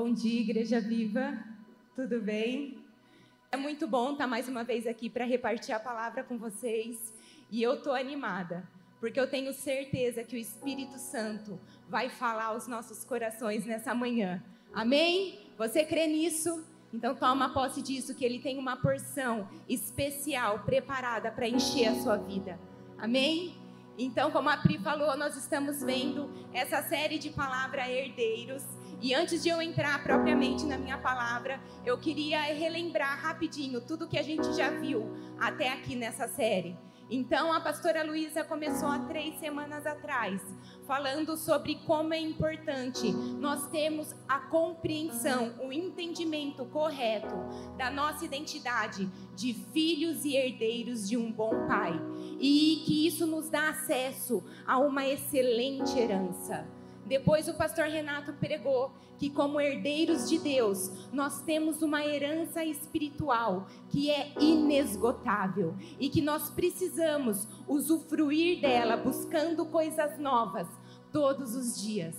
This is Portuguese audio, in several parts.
Bom dia, Igreja Viva. Tudo bem? É muito bom estar mais uma vez aqui para repartir a palavra com vocês. E eu estou animada, porque eu tenho certeza que o Espírito Santo vai falar aos nossos corações nessa manhã. Amém? Você crê nisso? Então toma posse disso, que ele tem uma porção especial preparada para encher a sua vida. Amém? Então, como a Pri falou, nós estamos vendo essa série de palavra herdeiros. E antes de eu entrar propriamente na minha palavra, eu queria relembrar rapidinho tudo que a gente já viu até aqui nessa série. Então, a pastora Luísa começou há três semanas atrás, falando sobre como é importante nós termos a compreensão, o entendimento correto da nossa identidade de filhos e herdeiros de um bom pai. E que isso nos dá acesso a uma excelente herança. Depois o pastor Renato pregou que, como herdeiros de Deus, nós temos uma herança espiritual que é inesgotável e que nós precisamos usufruir dela, buscando coisas novas todos os dias.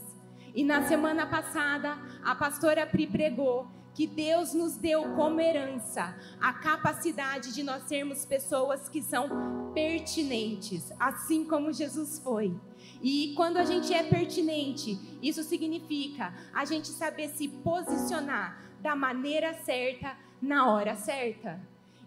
E na semana passada, a pastora Pri pregou que Deus nos deu como herança a capacidade de nós sermos pessoas que são pertinentes, assim como Jesus foi. E quando a gente é pertinente, isso significa a gente saber se posicionar da maneira certa, na hora certa.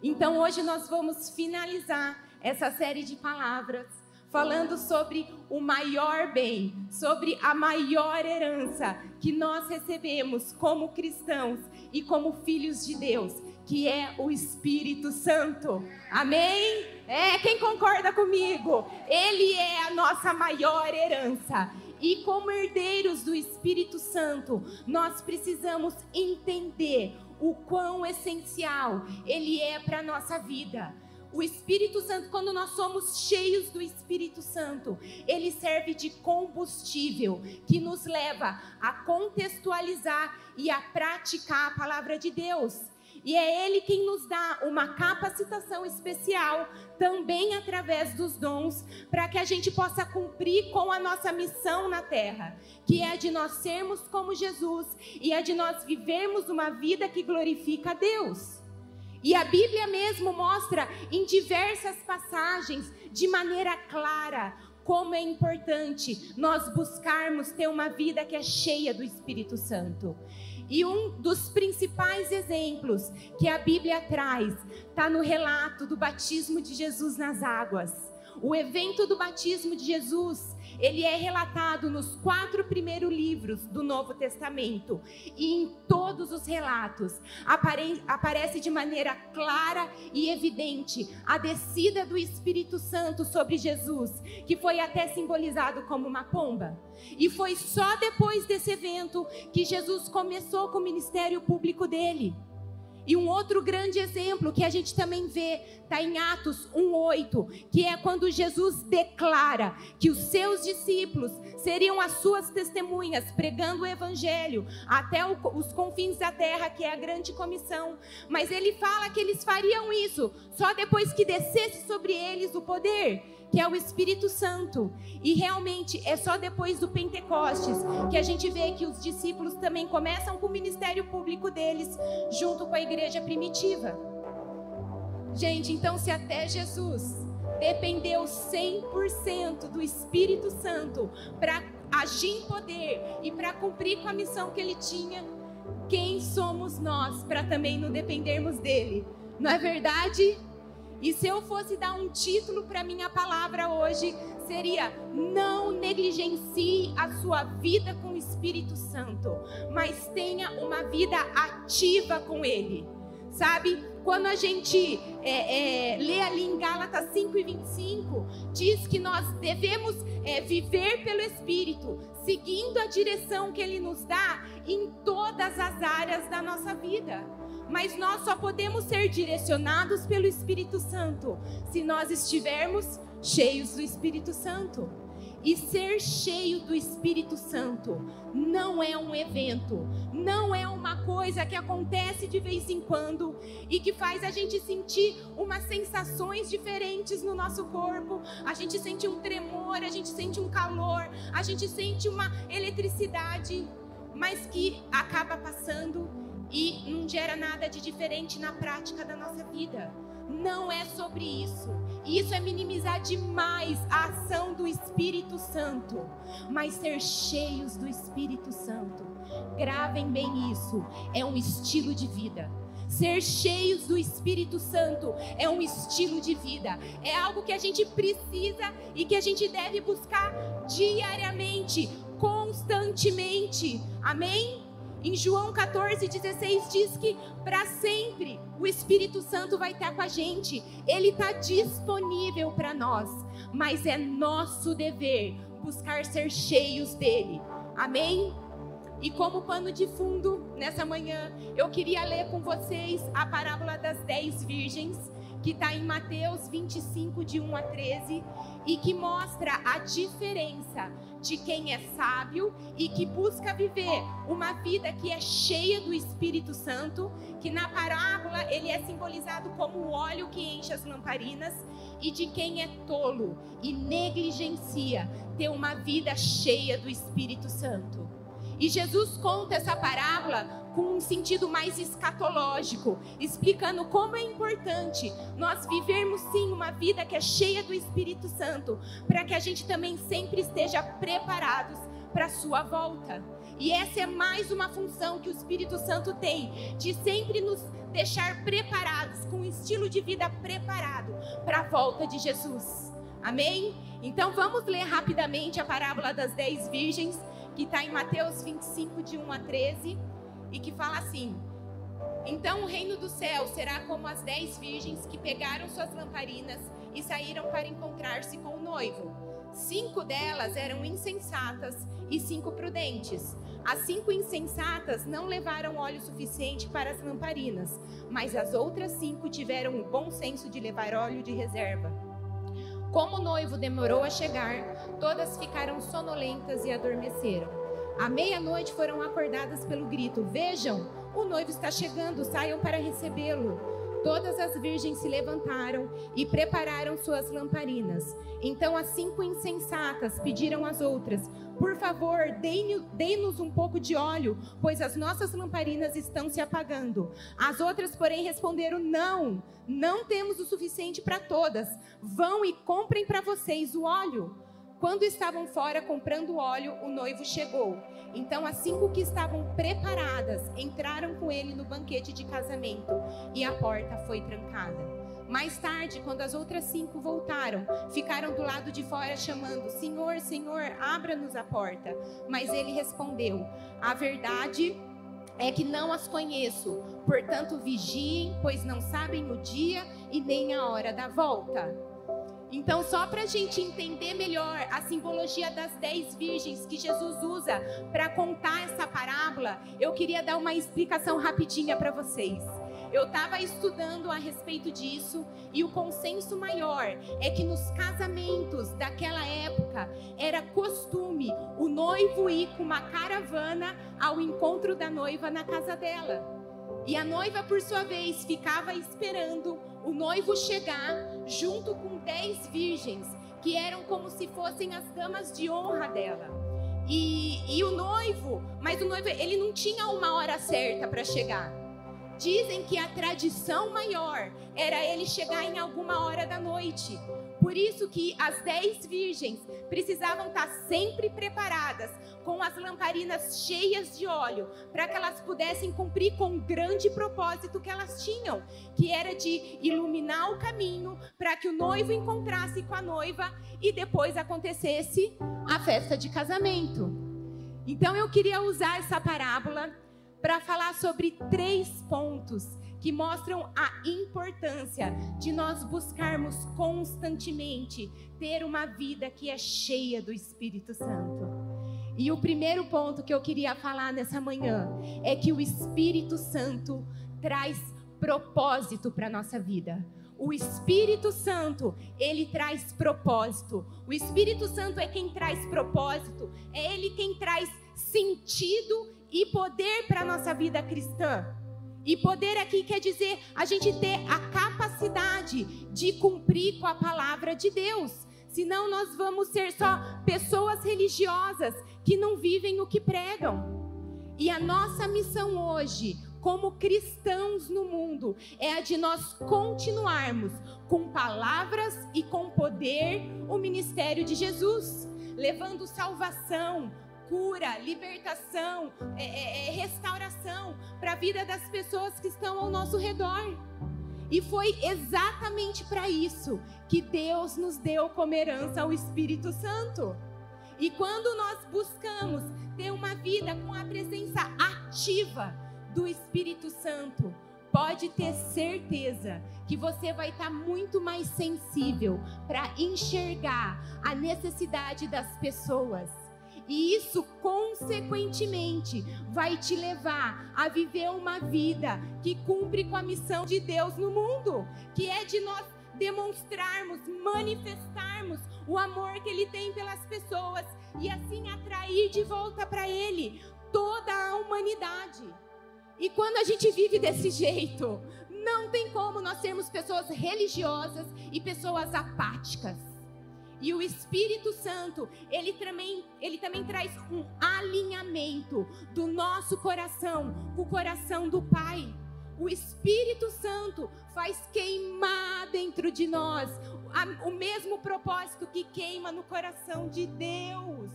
Então hoje nós vamos finalizar essa série de palavras falando sobre o maior bem, sobre a maior herança que nós recebemos como cristãos e como filhos de Deus, que é o Espírito Santo. Amém? É, quem concorda comigo? Ele é a nossa maior herança. E como herdeiros do Espírito Santo, nós precisamos entender o quão essencial ele é para a nossa vida. O Espírito Santo, quando nós somos cheios do Espírito Santo, ele serve de combustível que nos leva a contextualizar e a praticar a palavra de Deus. E é Ele quem nos dá uma capacitação especial, também através dos dons, para que a gente possa cumprir com a nossa missão na terra, que é de nós sermos como Jesus e é de nós vivermos uma vida que glorifica a Deus. E a Bíblia mesmo mostra em diversas passagens, de maneira clara, como é importante nós buscarmos ter uma vida que é cheia do Espírito Santo. E um dos principais exemplos que a Bíblia traz está no relato do batismo de Jesus nas águas. O evento do batismo de Jesus ele é relatado nos quatro primeiros livros do Novo Testamento. E em todos os relatos apare aparece de maneira clara e evidente a descida do Espírito Santo sobre Jesus, que foi até simbolizado como uma pomba. E foi só depois desse evento que Jesus começou com o ministério público dele. E um outro grande exemplo que a gente também vê está em Atos 1:8, que é quando Jesus declara que os seus discípulos seriam as suas testemunhas pregando o evangelho até os confins da terra, que é a grande comissão. Mas ele fala que eles fariam isso só depois que descesse sobre eles o poder que é o Espírito Santo. E realmente é só depois do Pentecostes que a gente vê que os discípulos também começam com o ministério público deles, junto com a igreja primitiva. Gente, então se até Jesus dependeu 100% do Espírito Santo para agir em poder e para cumprir com a missão que ele tinha, quem somos nós para também não dependermos dele? Não é verdade? E se eu fosse dar um título para minha palavra hoje, seria: Não negligencie a sua vida com o Espírito Santo, mas tenha uma vida ativa com Ele. Sabe? Quando a gente é, é, lê ali em Gálatas 5 e 25, diz que nós devemos é, viver pelo Espírito, seguindo a direção que Ele nos dá em todas as áreas da nossa vida mas nós só podemos ser direcionados pelo Espírito Santo se nós estivermos cheios do Espírito Santo. E ser cheio do Espírito Santo não é um evento, não é uma coisa que acontece de vez em quando e que faz a gente sentir umas sensações diferentes no nosso corpo. A gente sente um tremor, a gente sente um calor, a gente sente uma eletricidade, mas que acaba passando gera nada de diferente na prática da nossa vida. Não é sobre isso. E isso é minimizar demais a ação do Espírito Santo, mas ser cheios do Espírito Santo. Gravem bem isso, é um estilo de vida. Ser cheios do Espírito Santo é um estilo de vida, é algo que a gente precisa e que a gente deve buscar diariamente, constantemente. Amém? Em João 14, 16 diz que para sempre o Espírito Santo vai estar com a gente, ele está disponível para nós, mas é nosso dever buscar ser cheios dele. Amém? E como pano de fundo, nessa manhã, eu queria ler com vocês a parábola das dez virgens que está em Mateus 25, de 1 a 13, e que mostra a diferença de quem é sábio e que busca viver uma vida que é cheia do Espírito Santo, que na parábola ele é simbolizado como o óleo que enche as lamparinas, e de quem é tolo e negligencia ter uma vida cheia do Espírito Santo. E Jesus conta essa parábola com um sentido mais escatológico, explicando como é importante nós vivermos sim uma vida que é cheia do Espírito Santo, para que a gente também sempre esteja preparados para a sua volta. E essa é mais uma função que o Espírito Santo tem, de sempre nos deixar preparados, com um estilo de vida preparado para a volta de Jesus. Amém? Então vamos ler rapidamente a parábola das dez virgens, que está em Mateus 25, de 1 a 13 e que fala assim: Então o reino do céu será como as dez virgens que pegaram suas lamparinas e saíram para encontrar-se com o noivo. Cinco delas eram insensatas e cinco prudentes. As cinco insensatas não levaram óleo suficiente para as lamparinas, mas as outras cinco tiveram o bom senso de levar óleo de reserva. Como o noivo demorou a chegar, todas ficaram sonolentas e adormeceram. À meia-noite foram acordadas pelo grito: Vejam, o noivo está chegando, saiam para recebê-lo. Todas as virgens se levantaram e prepararam suas lamparinas. Então as cinco insensatas pediram às outras: Por favor, dê-nos um pouco de óleo, pois as nossas lamparinas estão se apagando. As outras, porém, responderam: Não, não temos o suficiente para todas. Vão e comprem para vocês o óleo. Quando estavam fora comprando óleo, o noivo chegou. Então as cinco que estavam preparadas entraram com ele no banquete de casamento e a porta foi trancada. Mais tarde, quando as outras cinco voltaram, ficaram do lado de fora chamando: Senhor, Senhor, abra-nos a porta. Mas ele respondeu: A verdade é que não as conheço. Portanto, vigiem, pois não sabem o dia e nem a hora da volta. Então, só para a gente entender melhor a simbologia das dez virgens que Jesus usa para contar essa parábola, eu queria dar uma explicação rapidinha para vocês. Eu estava estudando a respeito disso e o consenso maior é que nos casamentos daquela época era costume o noivo ir com uma caravana ao encontro da noiva na casa dela. E a noiva, por sua vez, ficava esperando o noivo chegar junto com dez virgens, que eram como se fossem as damas de honra dela. E, e o noivo, mas o noivo, ele não tinha uma hora certa para chegar. Dizem que a tradição maior era ele chegar em alguma hora da noite. Por isso que as dez virgens precisavam estar sempre preparadas, com as lamparinas cheias de óleo, para que elas pudessem cumprir com o grande propósito que elas tinham, que era de iluminar o caminho para que o noivo encontrasse com a noiva e depois acontecesse a festa de casamento. Então eu queria usar essa parábola para falar sobre três pontos que mostram a importância de nós buscarmos constantemente ter uma vida que é cheia do Espírito Santo. E o primeiro ponto que eu queria falar nessa manhã é que o Espírito Santo traz propósito para nossa vida. O Espírito Santo, ele traz propósito. O Espírito Santo é quem traz propósito, é ele quem traz sentido e poder para nossa vida cristã. E poder aqui quer dizer a gente ter a capacidade de cumprir com a palavra de Deus. Senão nós vamos ser só pessoas religiosas que não vivem o que pregam. E a nossa missão hoje, como cristãos no mundo é a de nós continuarmos com palavras e com poder o ministério de Jesus, levando salvação, cura, libertação, é, é, é restauração para a vida das pessoas que estão ao nosso redor. E foi exatamente para isso que Deus nos deu como herança o Espírito Santo. E quando nós buscamos ter uma vida com a presença ativa do Espírito Santo, pode ter certeza que você vai estar muito mais sensível para enxergar a necessidade das pessoas e isso, consequentemente, vai te levar a viver uma vida que cumpre com a missão de Deus no mundo, que é de nós demonstrarmos, manifestarmos o amor que Ele tem pelas pessoas e assim atrair de volta para Ele toda a humanidade. E quando a gente vive desse jeito, não tem como nós sermos pessoas religiosas e pessoas apáticas. E o Espírito Santo, ele também, ele também traz um alinhamento do nosso coração com o coração do Pai. O Espírito Santo faz queimar dentro de nós o mesmo propósito que queima no coração de Deus.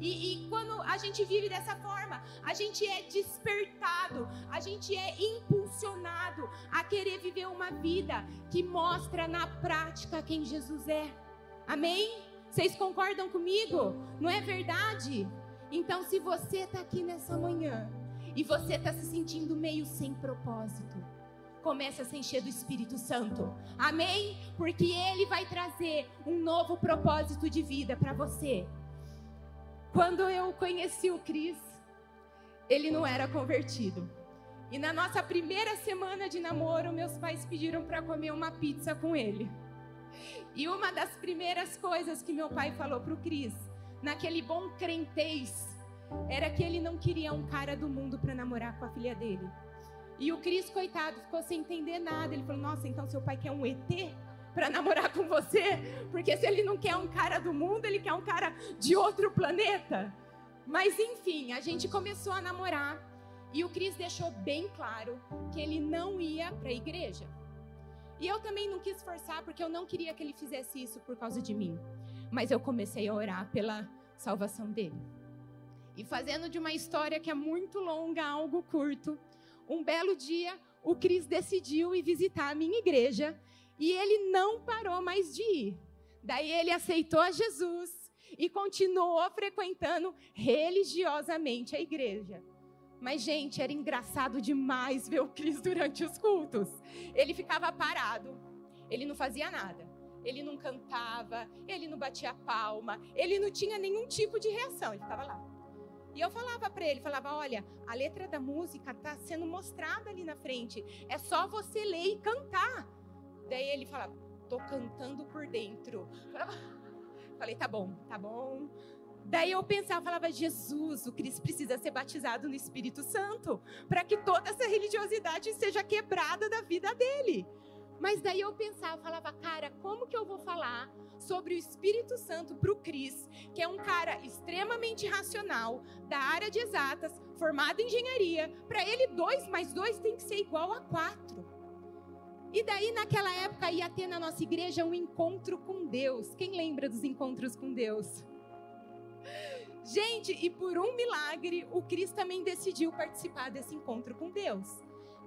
E, e, quando a gente vive dessa forma, a gente é despertado, a gente é impulsionado a querer viver uma vida que mostra na prática quem Jesus é. Amém? Vocês concordam comigo? Não é verdade? Então, se você está aqui nessa manhã e você está se sentindo meio sem propósito, comece a se encher do Espírito Santo. Amém? Porque ele vai trazer um novo propósito de vida para você. Quando eu conheci o Cris, ele não era convertido. E na nossa primeira semana de namoro, meus pais pediram para comer uma pizza com ele. E uma das primeiras coisas que meu pai falou para o Cris, naquele bom crentez, era que ele não queria um cara do mundo para namorar com a filha dele. E o Cris, coitado, ficou sem entender nada. Ele falou: Nossa, então seu pai quer um ET para namorar com você? Porque se ele não quer um cara do mundo, ele quer um cara de outro planeta. Mas enfim, a gente começou a namorar. E o Cris deixou bem claro que ele não ia para a igreja. E eu também não quis forçar, porque eu não queria que ele fizesse isso por causa de mim. Mas eu comecei a orar pela salvação dele. E fazendo de uma história que é muito longa, algo curto, um belo dia o Cris decidiu ir visitar a minha igreja e ele não parou mais de ir. Daí ele aceitou a Jesus e continuou frequentando religiosamente a igreja. Mas, gente, era engraçado demais ver o Cris durante os cultos. Ele ficava parado, ele não fazia nada. Ele não cantava, ele não batia palma, ele não tinha nenhum tipo de reação, ele ficava lá. E eu falava para ele, falava, olha, a letra da música está sendo mostrada ali na frente, é só você ler e cantar. Daí ele falava, tô cantando por dentro. Falei, tá bom, tá bom. Daí eu pensava, falava, Jesus, o Cristo precisa ser batizado no Espírito Santo, para que toda essa religiosidade seja quebrada da vida dele. Mas daí eu pensava, falava, cara, como que eu vou falar sobre o Espírito Santo para o Cris, que é um cara extremamente racional, da área de exatas, formado em engenharia, para ele dois mais dois tem que ser igual a quatro. E daí naquela época ia ter na nossa igreja um encontro com Deus. Quem lembra dos encontros com Deus? Gente, e por um milagre, o Cris também decidiu participar desse encontro com Deus.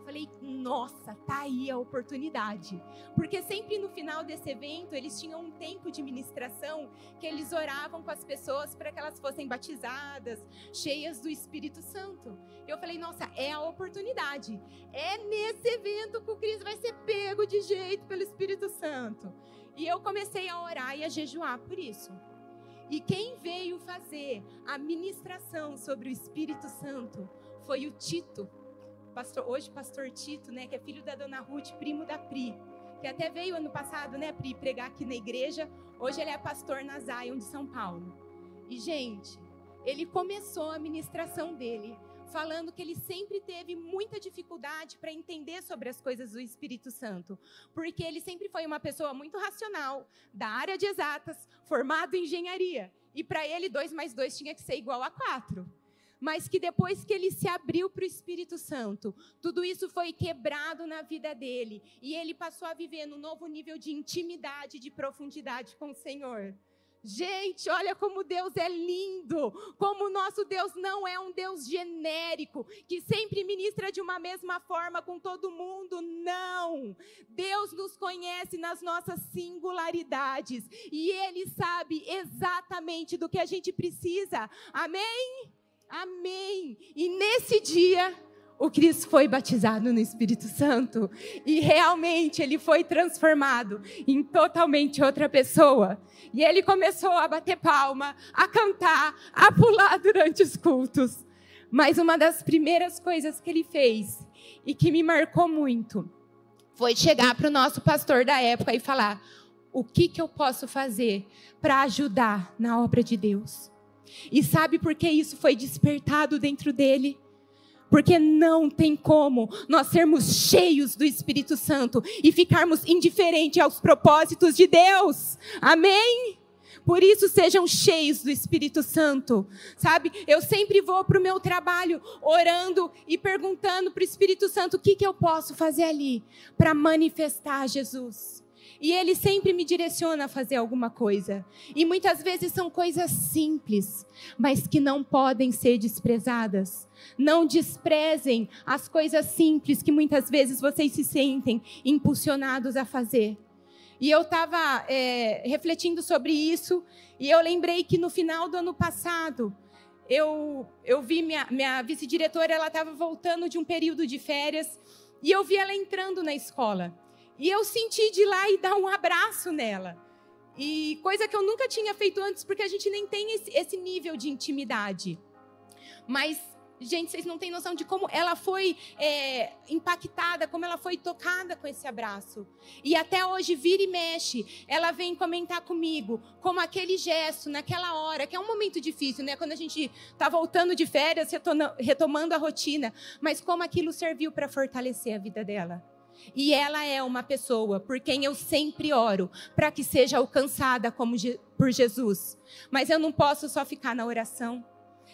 Falei, nossa, tá aí a oportunidade. Porque sempre no final desse evento, eles tinham um tempo de ministração que eles oravam com as pessoas para que elas fossem batizadas, cheias do Espírito Santo. Eu falei, nossa, é a oportunidade. É nesse evento que o Cris vai ser pego de jeito pelo Espírito Santo. E eu comecei a orar e a jejuar por isso. E quem veio fazer a ministração sobre o Espírito Santo foi o Tito, pastor, hoje pastor Tito, né, que é filho da dona Ruth, primo da Pri, que até veio ano passado, né, Pri, pregar aqui na igreja. Hoje ele é pastor na Zion de São Paulo. E gente, ele começou a ministração dele falando que ele sempre teve muita dificuldade para entender sobre as coisas do Espírito Santo, porque ele sempre foi uma pessoa muito racional, da área de exatas, formado em engenharia, e para ele dois mais dois tinha que ser igual a quatro. mas que depois que ele se abriu para o Espírito Santo, tudo isso foi quebrado na vida dele e ele passou a viver num novo nível de intimidade, de profundidade com o Senhor. Gente, olha como Deus é lindo, como o nosso Deus não é um Deus genérico, que sempre ministra de uma mesma forma com todo mundo. Não! Deus nos conhece nas nossas singularidades e Ele sabe exatamente do que a gente precisa. Amém? Amém! E nesse dia, o Cristo foi batizado no Espírito Santo e realmente ele foi transformado em totalmente outra pessoa. E ele começou a bater palma, a cantar, a pular durante os cultos. Mas uma das primeiras coisas que ele fez e que me marcou muito foi chegar para o nosso pastor da época e falar: o que, que eu posso fazer para ajudar na obra de Deus? E sabe por que isso foi despertado dentro dele? Porque não tem como nós sermos cheios do Espírito Santo e ficarmos indiferentes aos propósitos de Deus. Amém? Por isso sejam cheios do Espírito Santo, sabe? Eu sempre vou para o meu trabalho orando e perguntando para o Espírito Santo o que, que eu posso fazer ali para manifestar Jesus. E ele sempre me direciona a fazer alguma coisa. E muitas vezes são coisas simples, mas que não podem ser desprezadas. Não desprezem as coisas simples que muitas vezes vocês se sentem impulsionados a fazer. E eu estava é, refletindo sobre isso e eu lembrei que no final do ano passado eu, eu vi minha, minha vice-diretora, ela estava voltando de um período de férias e eu vi ela entrando na escola. E eu senti de ir lá e dar um abraço nela. E coisa que eu nunca tinha feito antes, porque a gente nem tem esse, esse nível de intimidade. Mas gente, vocês não têm noção de como ela foi é, impactada, como ela foi tocada com esse abraço. E até hoje, vira e mexe, ela vem comentar comigo como aquele gesto, naquela hora, que é um momento difícil, né? Quando a gente está voltando de férias, retomando a rotina, mas como aquilo serviu para fortalecer a vida dela. E ela é uma pessoa por quem eu sempre oro, para que seja alcançada como por Jesus. Mas eu não posso só ficar na oração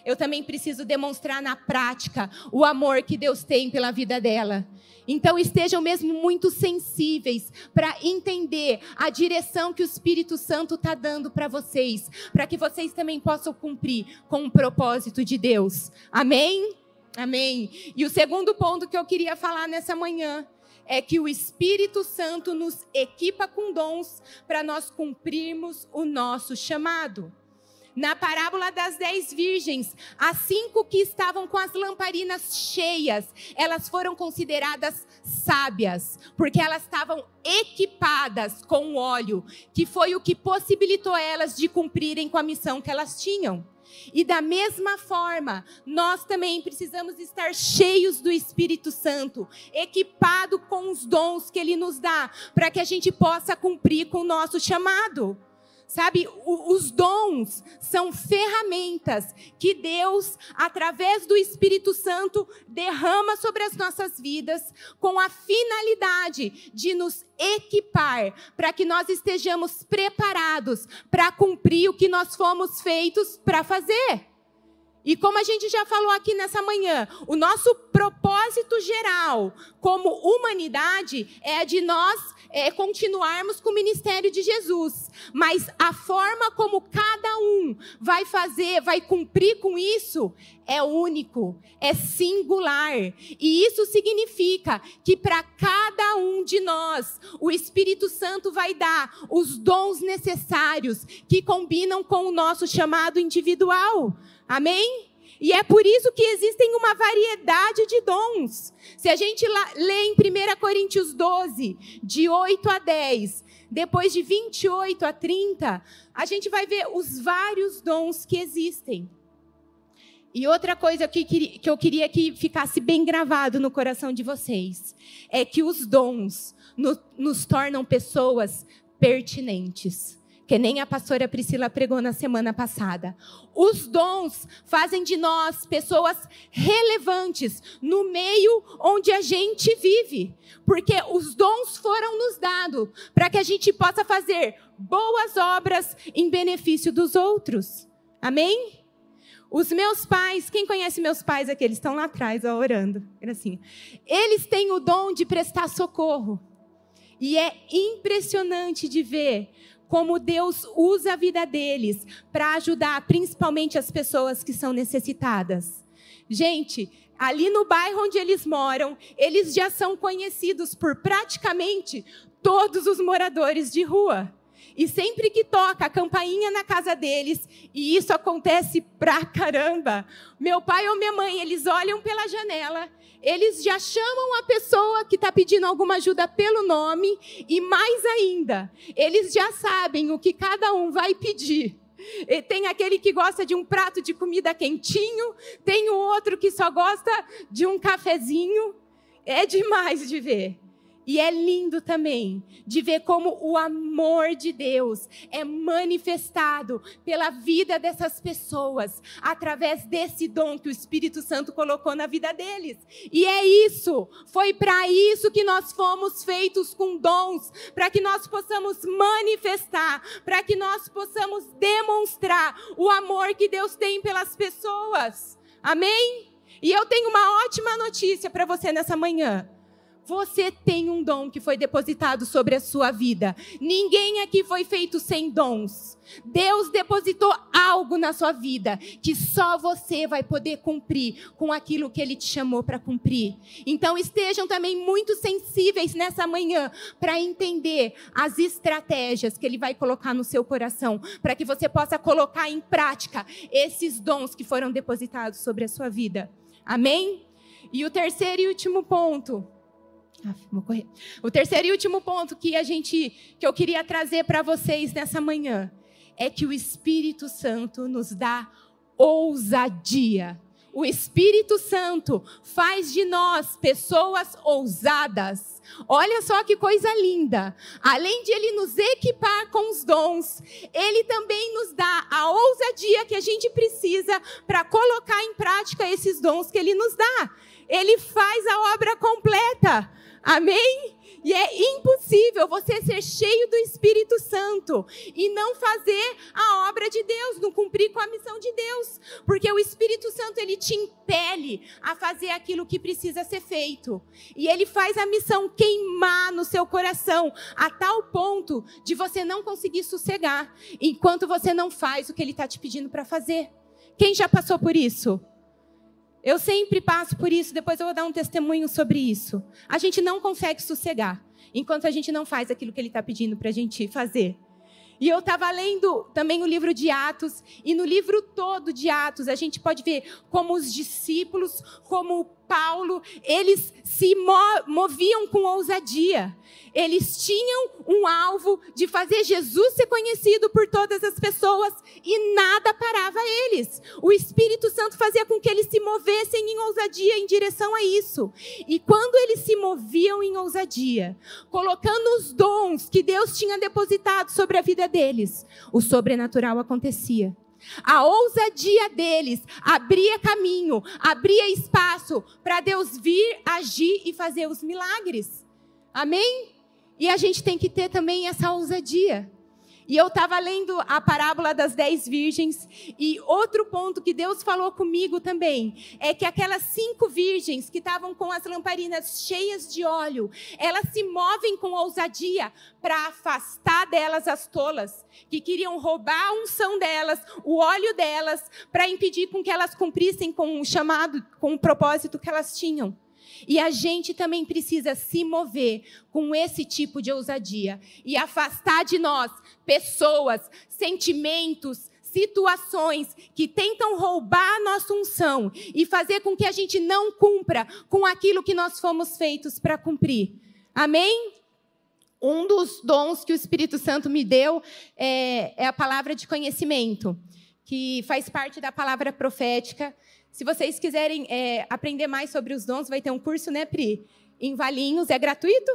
eu também preciso demonstrar na prática o amor que Deus tem pela vida dela. Então estejam mesmo muito sensíveis para entender a direção que o Espírito Santo está dando para vocês, para que vocês também possam cumprir com o propósito de Deus. Amém? Amém. E o segundo ponto que eu queria falar nessa manhã é que o Espírito Santo nos equipa com dons para nós cumprirmos o nosso chamado na parábola das dez virgens, as cinco que estavam com as lamparinas cheias, elas foram consideradas sábias, porque elas estavam equipadas com o óleo, que foi o que possibilitou elas de cumprirem com a missão que elas tinham. E da mesma forma, nós também precisamos estar cheios do Espírito Santo, equipado com os dons que ele nos dá, para que a gente possa cumprir com o nosso chamado. Sabe, os dons são ferramentas que Deus, através do Espírito Santo, derrama sobre as nossas vidas com a finalidade de nos equipar para que nós estejamos preparados para cumprir o que nós fomos feitos para fazer. E como a gente já falou aqui nessa manhã, o nosso propósito geral como humanidade é de nós é, continuarmos com o ministério de Jesus. Mas a forma como cada um vai fazer, vai cumprir com isso, é único, é singular. E isso significa que para cada um de nós, o Espírito Santo vai dar os dons necessários que combinam com o nosso chamado individual. Amém? E é por isso que existem uma variedade de dons. Se a gente lê em 1 Coríntios 12, de 8 a 10, depois de 28 a 30, a gente vai ver os vários dons que existem. E outra coisa que, que eu queria que ficasse bem gravado no coração de vocês é que os dons no, nos tornam pessoas pertinentes que nem a pastora Priscila pregou na semana passada. Os dons fazem de nós pessoas relevantes no meio onde a gente vive, porque os dons foram nos dados para que a gente possa fazer boas obras em benefício dos outros. Amém? Os meus pais, quem conhece meus pais aqui? Eles estão lá atrás, ó, orando. Assim, eles têm o dom de prestar socorro. E é impressionante de ver como Deus usa a vida deles para ajudar principalmente as pessoas que são necessitadas. Gente, ali no bairro onde eles moram, eles já são conhecidos por praticamente todos os moradores de rua. E sempre que toca a campainha na casa deles, e isso acontece pra caramba, meu pai ou minha mãe, eles olham pela janela, eles já chamam a pessoa que está pedindo alguma ajuda pelo nome, e mais ainda, eles já sabem o que cada um vai pedir. E tem aquele que gosta de um prato de comida quentinho, tem o outro que só gosta de um cafezinho. É demais de ver. E é lindo também de ver como o amor de Deus é manifestado pela vida dessas pessoas, através desse dom que o Espírito Santo colocou na vida deles. E é isso, foi para isso que nós fomos feitos com dons, para que nós possamos manifestar, para que nós possamos demonstrar o amor que Deus tem pelas pessoas. Amém? E eu tenho uma ótima notícia para você nessa manhã. Você tem um dom que foi depositado sobre a sua vida. Ninguém aqui foi feito sem dons. Deus depositou algo na sua vida que só você vai poder cumprir com aquilo que Ele te chamou para cumprir. Então estejam também muito sensíveis nessa manhã para entender as estratégias que Ele vai colocar no seu coração, para que você possa colocar em prática esses dons que foram depositados sobre a sua vida. Amém? E o terceiro e último ponto ah, vou correr. O terceiro e último ponto que a gente que eu queria trazer para vocês nessa manhã é que o Espírito Santo nos dá ousadia. O Espírito Santo faz de nós pessoas ousadas. Olha só que coisa linda. Além de ele nos equipar com os dons, ele também nos dá a ousadia que a gente precisa para colocar em prática esses dons que ele nos dá. Ele faz a obra completa. Amém? E é impossível você ser cheio do Espírito Santo e não fazer a obra de Deus, não cumprir com a missão de Deus, porque o Espírito Santo ele te impele a fazer aquilo que precisa ser feito. E ele faz a missão queimar no seu coração a tal ponto de você não conseguir sossegar enquanto você não faz o que ele está te pedindo para fazer. Quem já passou por isso? Eu sempre passo por isso, depois eu vou dar um testemunho sobre isso. A gente não consegue sossegar enquanto a gente não faz aquilo que ele está pedindo para a gente fazer. E eu estava lendo também o livro de Atos, e no livro todo de Atos, a gente pode ver como os discípulos, como Paulo, eles se moviam com ousadia. Eles tinham um alvo de fazer Jesus ser conhecido por todas as pessoas e nada parava eles. O Espírito Santo fazia com que eles se movessem em ousadia em direção a isso. E quando eles se moviam em ousadia, colocando os dons que Deus tinha depositado sobre a vida deles, o sobrenatural acontecia. A ousadia deles abria caminho, abria espaço para Deus vir, agir e fazer os milagres. Amém? E a gente tem que ter também essa ousadia. E eu estava lendo a parábola das dez virgens, e outro ponto que Deus falou comigo também é que aquelas cinco virgens que estavam com as lamparinas cheias de óleo, elas se movem com ousadia para afastar delas as tolas, que queriam roubar a unção delas, o óleo delas, para impedir com que elas cumprissem com o chamado, com o propósito que elas tinham. E a gente também precisa se mover com esse tipo de ousadia e afastar de nós pessoas, sentimentos, situações que tentam roubar a nossa unção e fazer com que a gente não cumpra com aquilo que nós fomos feitos para cumprir. Amém? Um dos dons que o Espírito Santo me deu é, é a palavra de conhecimento, que faz parte da palavra profética se vocês quiserem é, aprender mais sobre os dons, vai ter um curso, né, Pri? Em Valinhos. É gratuito?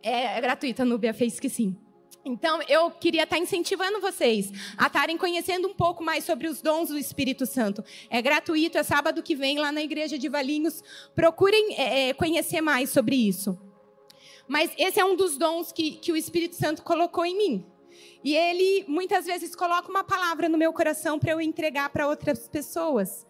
É, é gratuito, a Núbia fez que sim. Então, eu queria estar incentivando vocês a estarem conhecendo um pouco mais sobre os dons do Espírito Santo. É gratuito, é sábado que vem lá na igreja de Valinhos. Procurem é, é conhecer mais sobre isso. Mas esse é um dos dons que, que o Espírito Santo colocou em mim. E ele muitas vezes coloca uma palavra no meu coração para eu entregar para outras pessoas.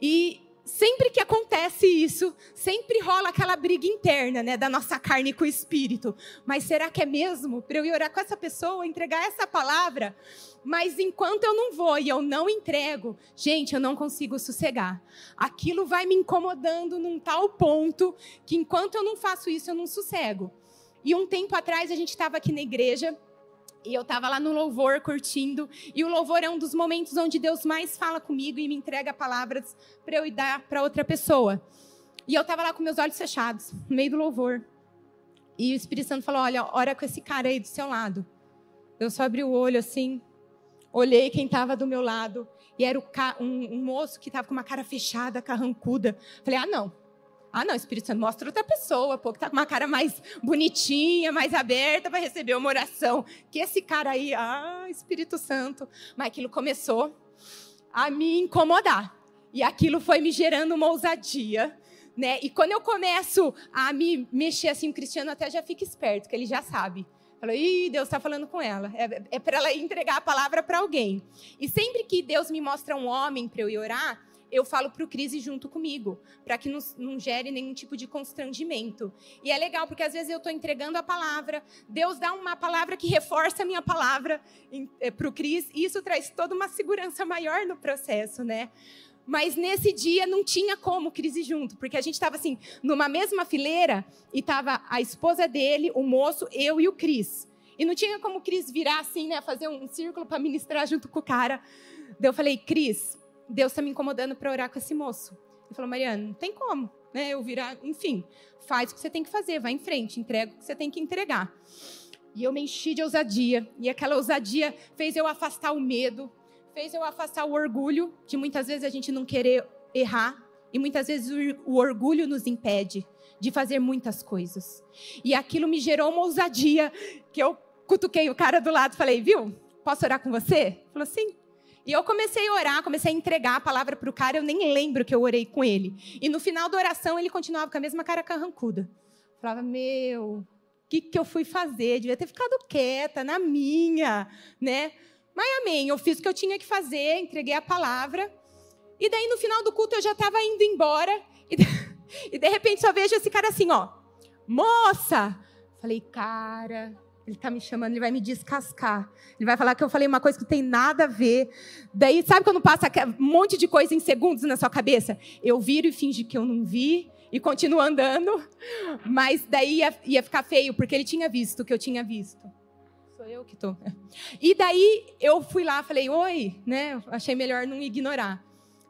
E sempre que acontece isso, sempre rola aquela briga interna, né, da nossa carne com o espírito. Mas será que é mesmo para eu ir orar com essa pessoa, entregar essa palavra? Mas enquanto eu não vou e eu não entrego, gente, eu não consigo sossegar. Aquilo vai me incomodando num tal ponto que enquanto eu não faço isso, eu não sossego. E um tempo atrás a gente estava aqui na igreja e eu estava lá no louvor curtindo, e o louvor é um dos momentos onde Deus mais fala comigo e me entrega palavras para eu dar para outra pessoa. E eu estava lá com meus olhos fechados, no meio do louvor. E o Espírito Santo falou: Olha, ora com esse cara aí do seu lado. Eu só abri o olho assim, olhei quem estava do meu lado, e era um, um moço que estava com uma cara fechada, carrancuda. Falei: Ah, não, ah, não, Espírito Santo, mostra outra pessoa, pô, que tá com uma cara mais bonitinha, mais aberta para receber uma oração. Que esse cara aí, ah, Espírito Santo. Mas aquilo começou a me incomodar. E aquilo foi me gerando uma ousadia, né? E quando eu começo a me mexer assim, o Cristiano até já fica esperto, que ele já sabe. Falou, ih, Deus está falando com ela. É, é para ela entregar a palavra para alguém. E sempre que Deus me mostra um homem para eu ir orar, eu falo para o Cris junto comigo, para que não, não, gere nenhum tipo de constrangimento. E é legal, porque às vezes eu estou entregando a palavra, Deus dá uma palavra que reforça a minha palavra é, para o Cris, e isso traz toda uma segurança maior no processo, né? Mas nesse dia não tinha como crise junto, porque a gente estava assim, numa mesma fileira, e estava a esposa dele, o moço, eu e o Cris. E não tinha como o Cris virar assim, né, fazer um círculo para ministrar junto com o cara. Daí eu falei, Cris, Deus está me incomodando para orar com esse moço. Ele falou, Mariana, não tem como, né? Eu virar, enfim, faz o que você tem que fazer, vai em frente, entrega o que você tem que entregar. E eu me enchi de ousadia, e aquela ousadia fez eu afastar o medo, fez eu afastar o orgulho, de muitas vezes a gente não querer errar, e muitas vezes o, o orgulho nos impede de fazer muitas coisas. E aquilo me gerou uma ousadia, que eu cutuquei o cara do lado e falei, viu, posso orar com você? Ele falou, sim. E eu comecei a orar, comecei a entregar a palavra para o cara, eu nem lembro que eu orei com ele. E no final da oração ele continuava com a mesma cara carrancuda. falava, meu, o que, que eu fui fazer? Devia ter ficado quieta, na minha, né? Mas amém, eu fiz o que eu tinha que fazer, entreguei a palavra. E daí no final do culto eu já estava indo embora. E de, e de repente só vejo esse cara assim, ó. Moça! Falei, cara, ele está me chamando, ele vai me descascar. Ele vai falar que eu falei uma coisa que não tem nada a ver. Daí, sabe quando passa um monte de coisa em segundos na sua cabeça? Eu viro e finge que eu não vi e continuo andando. Mas daí ia, ia ficar feio, porque ele tinha visto o que eu tinha visto. Sou eu que estou. E daí eu fui lá, falei, oi, né? Achei melhor não ignorar.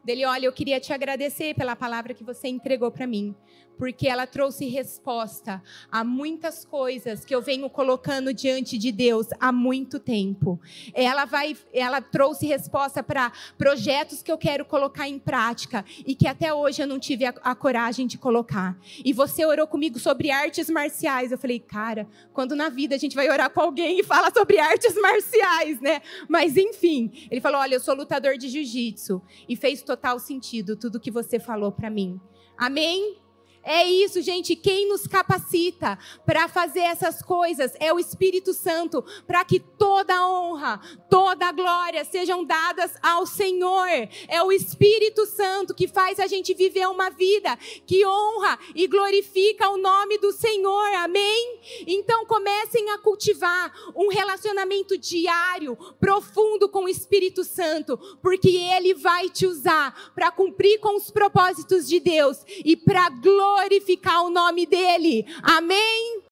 Dele, olha, eu queria te agradecer pela palavra que você entregou para mim porque ela trouxe resposta a muitas coisas que eu venho colocando diante de Deus há muito tempo. Ela vai, ela trouxe resposta para projetos que eu quero colocar em prática e que até hoje eu não tive a, a coragem de colocar. E você orou comigo sobre artes marciais. Eu falei, cara, quando na vida a gente vai orar com alguém e fala sobre artes marciais, né? Mas enfim, ele falou: "Olha, eu sou lutador de jiu-jitsu" e fez total sentido tudo que você falou para mim. Amém? É isso, gente. Quem nos capacita para fazer essas coisas é o Espírito Santo, para que toda honra, toda glória sejam dadas ao Senhor. É o Espírito Santo que faz a gente viver uma vida que honra e glorifica o nome do Senhor. Amém? Então comecem a cultivar um relacionamento diário, profundo com o Espírito Santo, porque ele vai te usar para cumprir com os propósitos de Deus e para glorificar glorificar o nome dele. Amém?